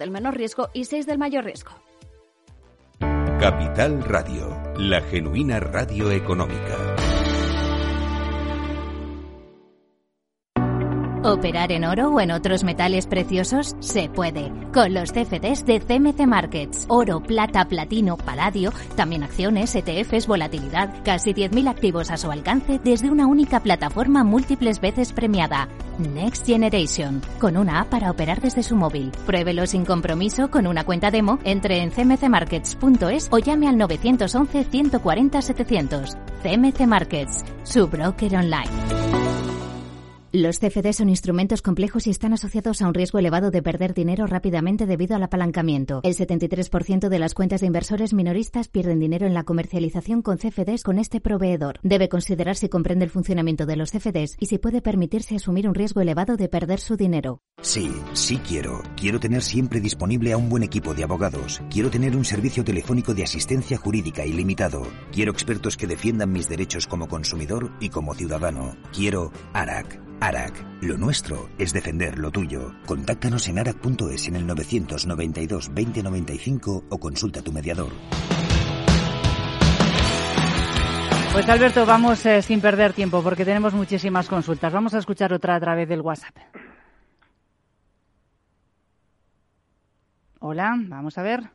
del menor riesgo y 6 del mayor riesgo. Capital Radio, la genuina radio económica. Operar en oro o en otros metales preciosos se puede con los CFDs de CMC Markets. Oro, plata, platino, paladio, también acciones, ETFs, volatilidad, casi 10.000 activos a su alcance desde una única plataforma múltiples veces premiada. Next Generation, con una app para operar desde su móvil. Pruébelo sin compromiso con una cuenta demo, entre en cmcmarkets.es o llame al 911 140 700. CMC Markets, su broker online. Los CFD son instrumentos complejos y están asociados a un riesgo elevado de perder dinero rápidamente debido al apalancamiento. El 73% de las cuentas de inversores minoristas pierden dinero en la comercialización con CFDs con este proveedor. Debe considerar si comprende el funcionamiento de los CFDs y si puede permitirse asumir un riesgo elevado de perder su dinero. Sí, sí quiero. Quiero tener siempre disponible a un buen equipo de abogados. Quiero tener un servicio telefónico de asistencia jurídica ilimitado. Quiero expertos que defiendan mis derechos como consumidor y como ciudadano. Quiero ARAC. ARAC, lo nuestro es defender lo tuyo. Contáctanos en arac.es en el 992 2095 o consulta a tu mediador. Pues Alberto, vamos eh, sin perder tiempo porque tenemos muchísimas consultas. Vamos a escuchar otra a través del WhatsApp. Hola, vamos a ver.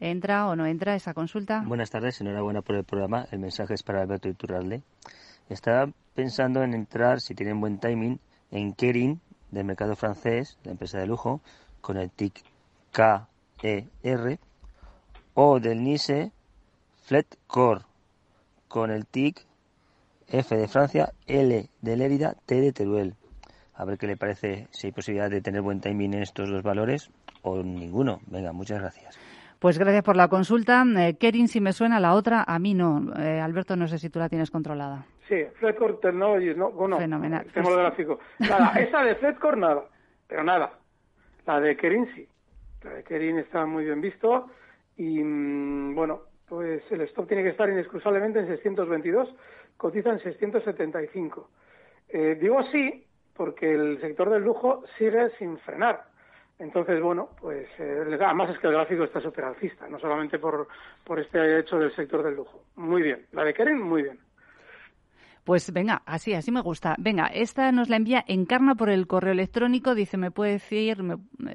¿Entra o no entra esa consulta? Buenas tardes, enhorabuena por el programa. El mensaje es para Alberto Iturralde. Estaba pensando en entrar, si tienen buen timing, en Kering, del mercado francés, la empresa de lujo, con el TIC KER, o del Nice Fletcore, con el TIC F de Francia, L de Lérida, T de Teruel. A ver qué le parece, si hay posibilidad de tener buen timing en estos dos valores o ninguno. Venga, muchas gracias. Pues gracias por la consulta. Eh, Kerin, si me suena, la otra a mí no. Eh, Alberto, no sé si tú la tienes controlada. Sí, Fredcore Technologies, ¿no? Bueno, Fenomenal. Tengo el gráfico. Nada, *laughs* esa de Fredcore nada, pero nada. La de Kerin sí. La de Kerin está muy bien visto y, mm, bueno, pues el stop tiene que estar inexcusablemente en 622, cotiza en 675. Eh, digo sí porque el sector del lujo sigue sin frenar. Entonces, bueno, pues eh, además es que el gráfico está súper alcista, no solamente por, por este hecho del sector del lujo. Muy bien. La de Keren, muy bien. Pues venga, así, así me gusta. Venga, esta nos la envía Encarna por el correo electrónico. Dice, ¿me puede decir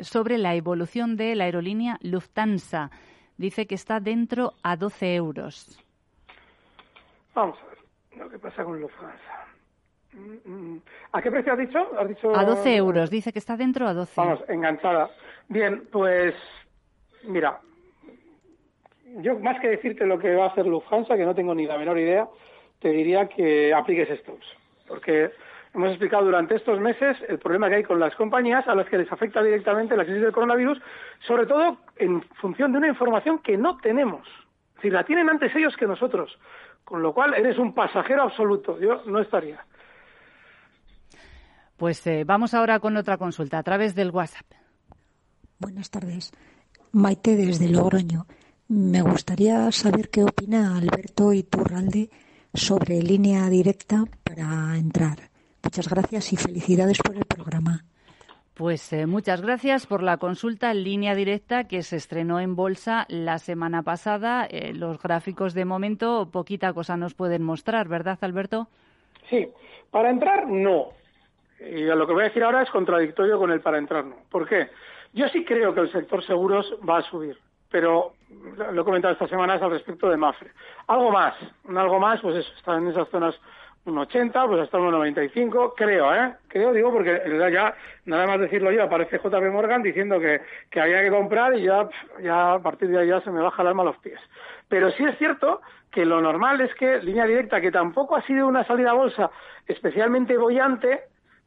sobre la evolución de la aerolínea Lufthansa? Dice que está dentro a 12 euros. Vamos a ver lo que pasa con Lufthansa. ¿A qué precio has dicho? ¿Has dicho? A 12 euros, dice que está dentro a 12. Vamos, enganchada. Bien, pues mira, yo más que decirte lo que va a hacer Lufthansa, que no tengo ni la menor idea, te diría que apliques stops. Porque hemos explicado durante estos meses el problema que hay con las compañías a las que les afecta directamente la crisis del coronavirus, sobre todo en función de una información que no tenemos. Es decir, la tienen antes ellos que nosotros. Con lo cual eres un pasajero absoluto. Yo no estaría. Pues eh, vamos ahora con otra consulta a través del WhatsApp. Buenas tardes. Maite desde Logroño. Me gustaría saber qué opina Alberto Iturralde sobre línea directa para entrar. Muchas gracias y felicidades por el programa. Pues eh, muchas gracias por la consulta en línea directa que se estrenó en bolsa la semana pasada. Eh, los gráficos de momento poquita cosa nos pueden mostrar, ¿verdad, Alberto? Sí, para entrar no. Y lo que voy a decir ahora es contradictorio con el para entrar no. ¿Por qué? Yo sí creo que el sector seguros va a subir, pero lo he comentado estas semanas al respecto de Mafre. Algo más, un algo más, pues eso, está en esas zonas un 80, pues hasta un 95, creo, ¿eh? Creo, digo, porque ya, nada más decirlo yo, aparece JP Morgan diciendo que, que había que comprar y ya, ya a partir de ahí ya se me baja el alma a los pies. Pero sí es cierto que lo normal es que línea directa, que tampoco ha sido una salida a bolsa especialmente bollante,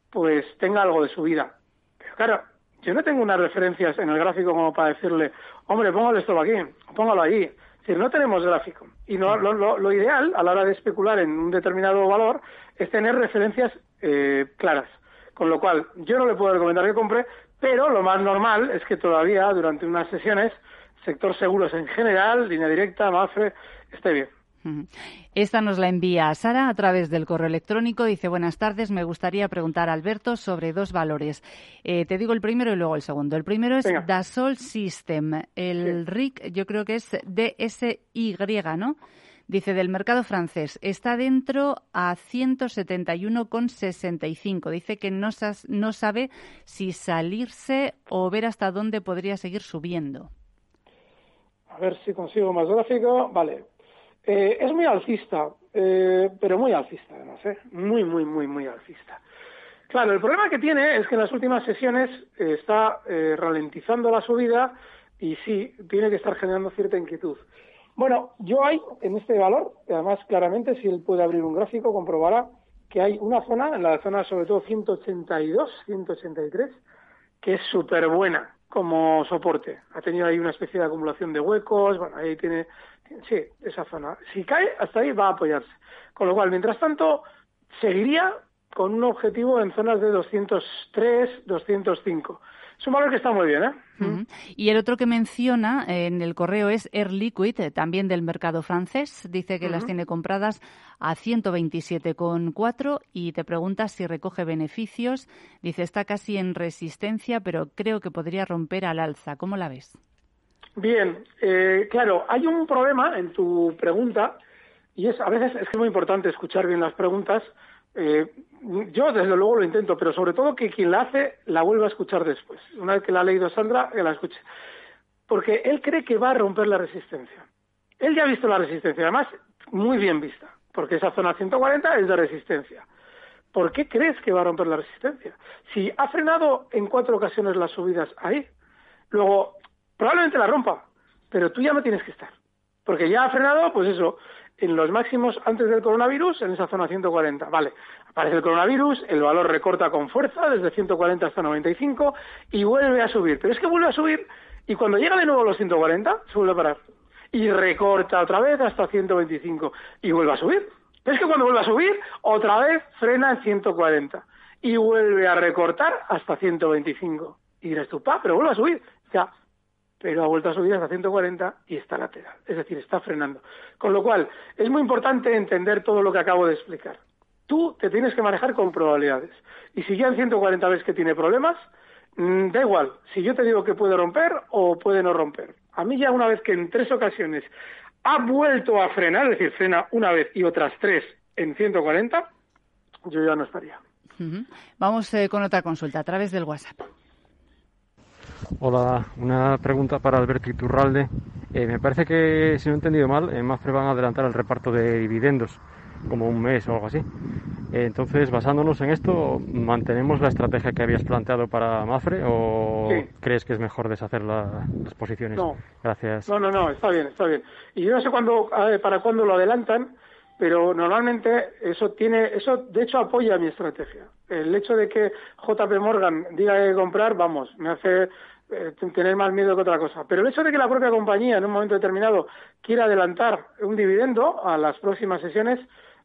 pues tenga algo de subida. Pero claro, yo no tengo unas referencias en el gráfico como para decirle, hombre, póngale esto aquí, póngalo allí. Es decir, no tenemos gráfico. Y no, lo, ideal a la hora de especular en un determinado valor es tener referencias eh, claras. Con lo cual, yo no le puedo recomendar que compre, pero lo más normal es que todavía durante unas sesiones, sector seguros en general, línea directa, MAFRE, esté bien. Esta nos la envía Sara a través del correo electrónico. Dice, buenas tardes, me gustaría preguntar a Alberto sobre dos valores. Eh, te digo el primero y luego el segundo. El primero es Dassault System. El RIC yo creo que es DSY, ¿no? Dice, del mercado francés, está dentro a 171,65. Dice que no, no sabe si salirse o ver hasta dónde podría seguir subiendo. A ver si consigo más gráfico. Vale, eh, es muy alcista, eh, pero muy alcista además, ¿eh? muy, muy, muy, muy alcista. Claro, el problema que tiene es que en las últimas sesiones está ralentizando la subida y sí, tiene que estar generando cierta inquietud. Bueno, yo hay en este valor, además claramente si él puede abrir un gráfico comprobará que hay una zona, en la zona sobre todo 182, 183, que es súper buena como soporte. Ha tenido ahí una especie de acumulación de huecos, bueno, ahí tiene Sí, esa zona. Si cae, hasta ahí va a apoyarse. Con lo cual, mientras tanto, seguiría con un objetivo en zonas de 203, 205. Es un valor que está muy bien, ¿eh? Y el otro que menciona en el correo es Air Liquid, eh, también del mercado francés. Dice que las tiene compradas a 127,4 y te pregunta si recoge beneficios. Dice, está casi en resistencia, pero creo que podría romper al alza. ¿Cómo la ves? Bien, eh, claro, hay un problema en tu pregunta y es a veces es muy importante escuchar bien las preguntas. Eh, yo desde luego lo intento, pero sobre todo que quien la hace la vuelva a escuchar después. Una vez que la ha leído Sandra, que la escuche. Porque él cree que va a romper la resistencia. Él ya ha visto la resistencia, además muy bien vista, porque esa zona 140 es de resistencia. ¿Por qué crees que va a romper la resistencia? Si ha frenado en cuatro ocasiones las subidas ahí, luego probablemente la rompa, pero tú ya no tienes que estar. Porque ya ha frenado, pues eso, en los máximos antes del coronavirus, en esa zona 140. Vale, aparece el coronavirus, el valor recorta con fuerza desde 140 hasta 95 y vuelve a subir. Pero es que vuelve a subir y cuando llega de nuevo a los 140, se vuelve a parar. Y recorta otra vez hasta 125 y vuelve a subir. Pero es que cuando vuelve a subir, otra vez frena en 140 y vuelve a recortar hasta 125. Y dirás tú, pa, pero vuelve a subir. Ya, pero ha vuelto a subir hasta 140 y está lateral, es decir, está frenando. Con lo cual, es muy importante entender todo lo que acabo de explicar. Tú te tienes que manejar con probabilidades. Y si ya en 140 ves que tiene problemas, mm, da igual, si yo te digo que puede romper o puede no romper. A mí ya una vez que en tres ocasiones ha vuelto a frenar, es decir, frena una vez y otras tres en 140, yo ya no estaría. Vamos eh, con otra consulta a través del WhatsApp. Hola, una pregunta para Alberto Iturralde. Eh, me parece que, si no he entendido mal, en Mafre van a adelantar el reparto de dividendos, como un mes o algo así. Eh, entonces, basándonos en esto, ¿mantenemos la estrategia que habías planteado para Mafre o crees que es mejor deshacer las posiciones? No. Gracias. No, no, no, está bien, está bien. Y yo no sé cuándo, para cuándo lo adelantan, pero normalmente eso tiene, eso de hecho apoya mi estrategia. El hecho de que JP Morgan diga que comprar, vamos, me hace eh, tener más miedo que otra cosa. Pero el hecho de que la propia compañía en un momento determinado quiera adelantar un dividendo a las próximas sesiones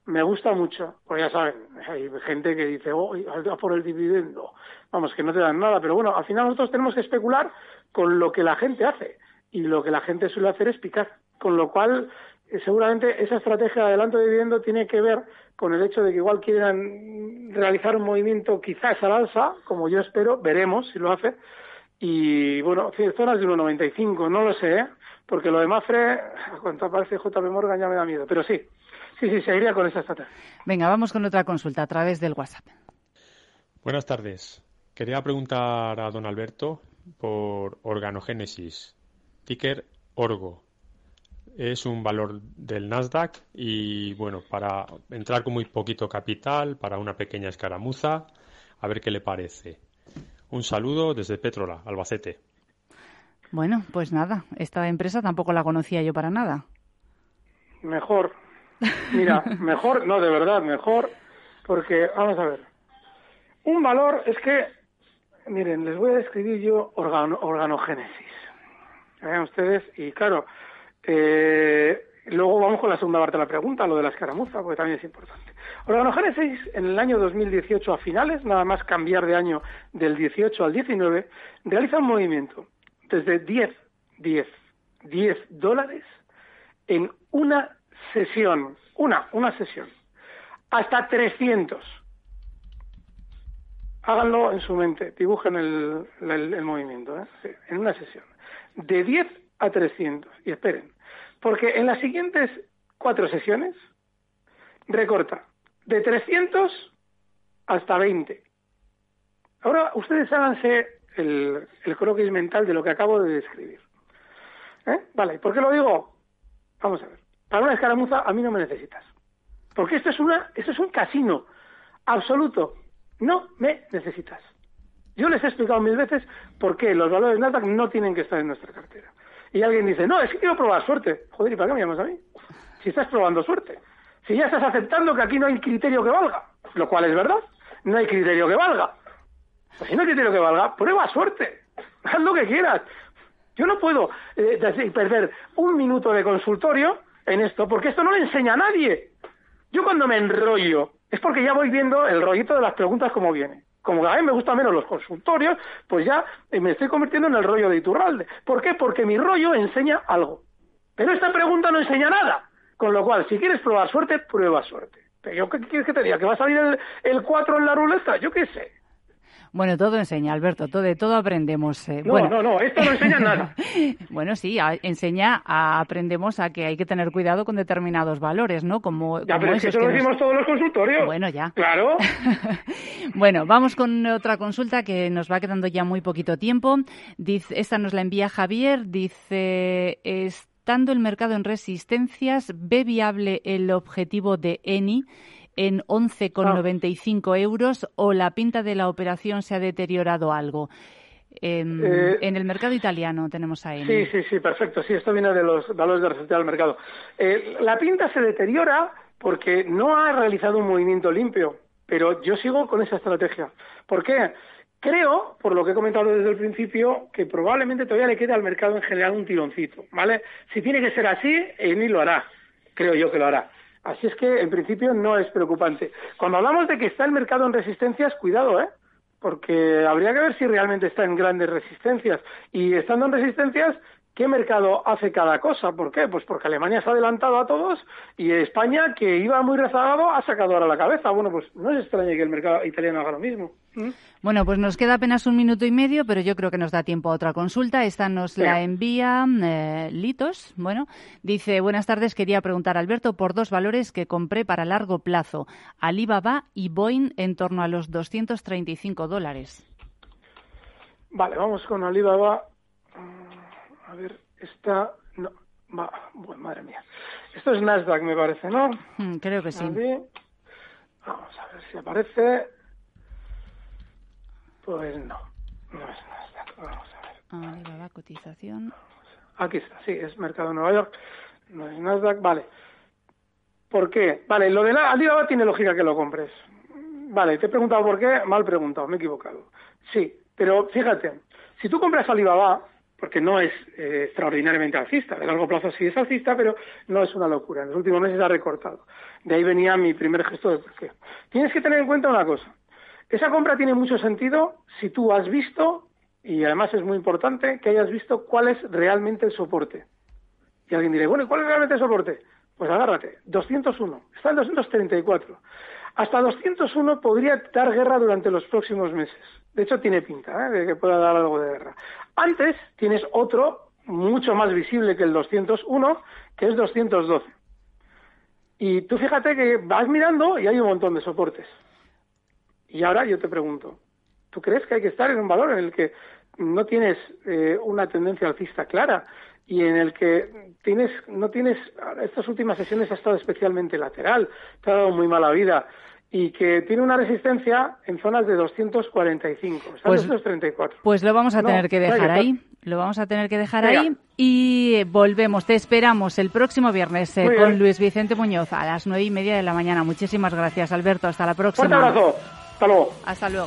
me gusta mucho. Porque ya saben, hay gente que dice, oh, por el dividendo. Vamos, que no te dan nada. Pero bueno, al final nosotros tenemos que especular con lo que la gente hace. Y lo que la gente suele hacer es picar. Con lo cual, seguramente esa estrategia de adelanto de dividendo tiene que ver con el hecho de que igual quieran realizar un movimiento quizás al alza, como yo espero, veremos si lo hace. Y bueno, zonas de 1,95, no lo sé, ¿eh? porque lo de Mafre, cuanto aparece JP Morgan ya me da miedo, pero sí, sí, sí, seguiría con esa estrategia. Venga, vamos con otra consulta a través del WhatsApp. Buenas tardes. Quería preguntar a don Alberto por organogénesis, ticker Orgo es un valor del Nasdaq y bueno, para entrar con muy poquito capital, para una pequeña escaramuza, a ver qué le parece. Un saludo desde Petrola, Albacete. Bueno, pues nada, esta empresa tampoco la conocía yo para nada. Mejor. Mira, *laughs* mejor, no, de verdad, mejor, porque, vamos a ver, un valor es que, miren, les voy a describir yo organogénesis. Vean ustedes, y claro, eh, luego vamos con la segunda parte de la pregunta, lo de la escaramuza, porque también es importante. Organogénesis, en el año 2018 a finales, nada más cambiar de año del 18 al 19, realiza un movimiento desde 10, 10, 10 dólares en una sesión, una, una sesión, hasta 300. Háganlo en su mente, dibujen el, el, movimiento, ¿eh? en una sesión. De 10 a 300. Y esperen, porque en las siguientes cuatro sesiones recorta de 300 hasta 20. Ahora ustedes háganse el, el croquis mental de lo que acabo de describir. ¿Eh? Vale, ¿por qué lo digo? Vamos a ver. Para una escaramuza a mí no me necesitas. Porque esto es, una, esto es un casino absoluto. No me necesitas. Yo les he explicado mil veces por qué los valores Nasdaq no tienen que estar en nuestra cartera y alguien dice, no, es que quiero probar suerte. Joder, ¿y para qué me llamas a mí? Si estás probando suerte. Si ya estás aceptando que aquí no hay criterio que valga, lo cual es verdad, no hay criterio que valga. Pues si no hay criterio que valga, prueba suerte. *laughs* Haz lo que quieras. Yo no puedo eh, perder un minuto de consultorio en esto, porque esto no le enseña a nadie. Yo cuando me enrollo, es porque ya voy viendo el rollito de las preguntas como viene como a mí me gustan menos los consultorios, pues ya me estoy convirtiendo en el rollo de Iturralde. ¿Por qué? Porque mi rollo enseña algo. Pero esta pregunta no enseña nada. Con lo cual, si quieres probar suerte, prueba suerte. ¿Pero qué quieres que te diga? ¿Que va a salir el, el 4 en la ruleta? Yo qué sé. Bueno, todo enseña, Alberto, todo, de todo aprendemos. Eh, no, no, no, esto no enseña nada. *laughs* bueno, sí, enseña, a, aprendemos a que hay que tener cuidado con determinados valores, ¿no? Como, ya, pero es que eso lo decimos todos los consultorios. Bueno, ya. Claro. *laughs* bueno, vamos con otra consulta que nos va quedando ya muy poquito tiempo. Dice, esta nos la envía Javier, dice... El mercado en resistencias, ¿ve viable el objetivo de ENI? en 11,95 euros o la pinta de la operación se ha deteriorado algo. En, eh, en, el mercado italiano tenemos ahí. Sí, sí, sí, perfecto. Sí, esto viene de los valores de referencia del mercado. Eh, la pinta se deteriora porque no ha realizado un movimiento limpio, pero yo sigo con esa estrategia. ¿Por qué? Creo, por lo que he comentado desde el principio, que probablemente todavía le quede al mercado en general un tironcito, ¿vale? Si tiene que ser así, ENI lo hará. Creo yo que lo hará. Así es que, en principio, no es preocupante. Cuando hablamos de que está el mercado en resistencias, cuidado, ¿eh? Porque habría que ver si realmente está en grandes resistencias. Y estando en resistencias, ¿Qué mercado hace cada cosa? ¿Por qué? Pues porque Alemania se ha adelantado a todos y España, que iba muy rezagado, ha sacado ahora la cabeza. Bueno, pues no es extraño que el mercado italiano haga lo mismo. ¿Mm? Bueno, pues nos queda apenas un minuto y medio, pero yo creo que nos da tiempo a otra consulta. Esta nos la envía eh, Litos. Bueno, dice, buenas tardes, quería preguntar, Alberto, por dos valores que compré para largo plazo, Alibaba y Boeing en torno a los 235 dólares. Vale, vamos con Alibaba a ver, esta... No, va, bueno, madre mía. Esto es Nasdaq, me parece, ¿no? Mm, creo que sí. Vamos a ver si aparece. Pues no, no es Nasdaq. Vamos a ver. Ahí la cotización. Aquí está, sí, es Mercado de Nueva York. No es Nasdaq, vale. ¿Por qué? Vale, lo de la Alibaba tiene lógica que lo compres. Vale, te he preguntado por qué, mal preguntado, me he equivocado. Sí, pero fíjate, si tú compras Alibaba, porque no es eh, extraordinariamente alcista. De largo plazo sí es alcista, pero no es una locura. En los últimos meses ha recortado. De ahí venía mi primer gesto de. Tienes que tener en cuenta una cosa. Esa compra tiene mucho sentido si tú has visto, y además es muy importante, que hayas visto cuál es realmente el soporte. Y alguien dirá, bueno, ¿y cuál es realmente el soporte? Pues agárrate, 201, está en 234. Hasta 201 podría dar guerra durante los próximos meses. De hecho, tiene pinta ¿eh? de que pueda dar algo de guerra. Antes tienes otro mucho más visible que el 201, que es 212. Y tú fíjate que vas mirando y hay un montón de soportes. Y ahora yo te pregunto, ¿tú crees que hay que estar en un valor en el que no tienes eh, una tendencia alcista clara y en el que tienes no tienes estas últimas sesiones ha estado especialmente lateral, te ha dado muy mala vida y que tiene una resistencia en zonas de 245, está pues, 234. Pues lo vamos a tener que dejar ahí, lo vamos a tener que dejar ahí y volvemos, te esperamos el próximo viernes eh, con Luis Vicente Muñoz a las nueve y media de la mañana. Muchísimas gracias Alberto, hasta la próxima. Un abrazo, hasta luego. Hasta luego.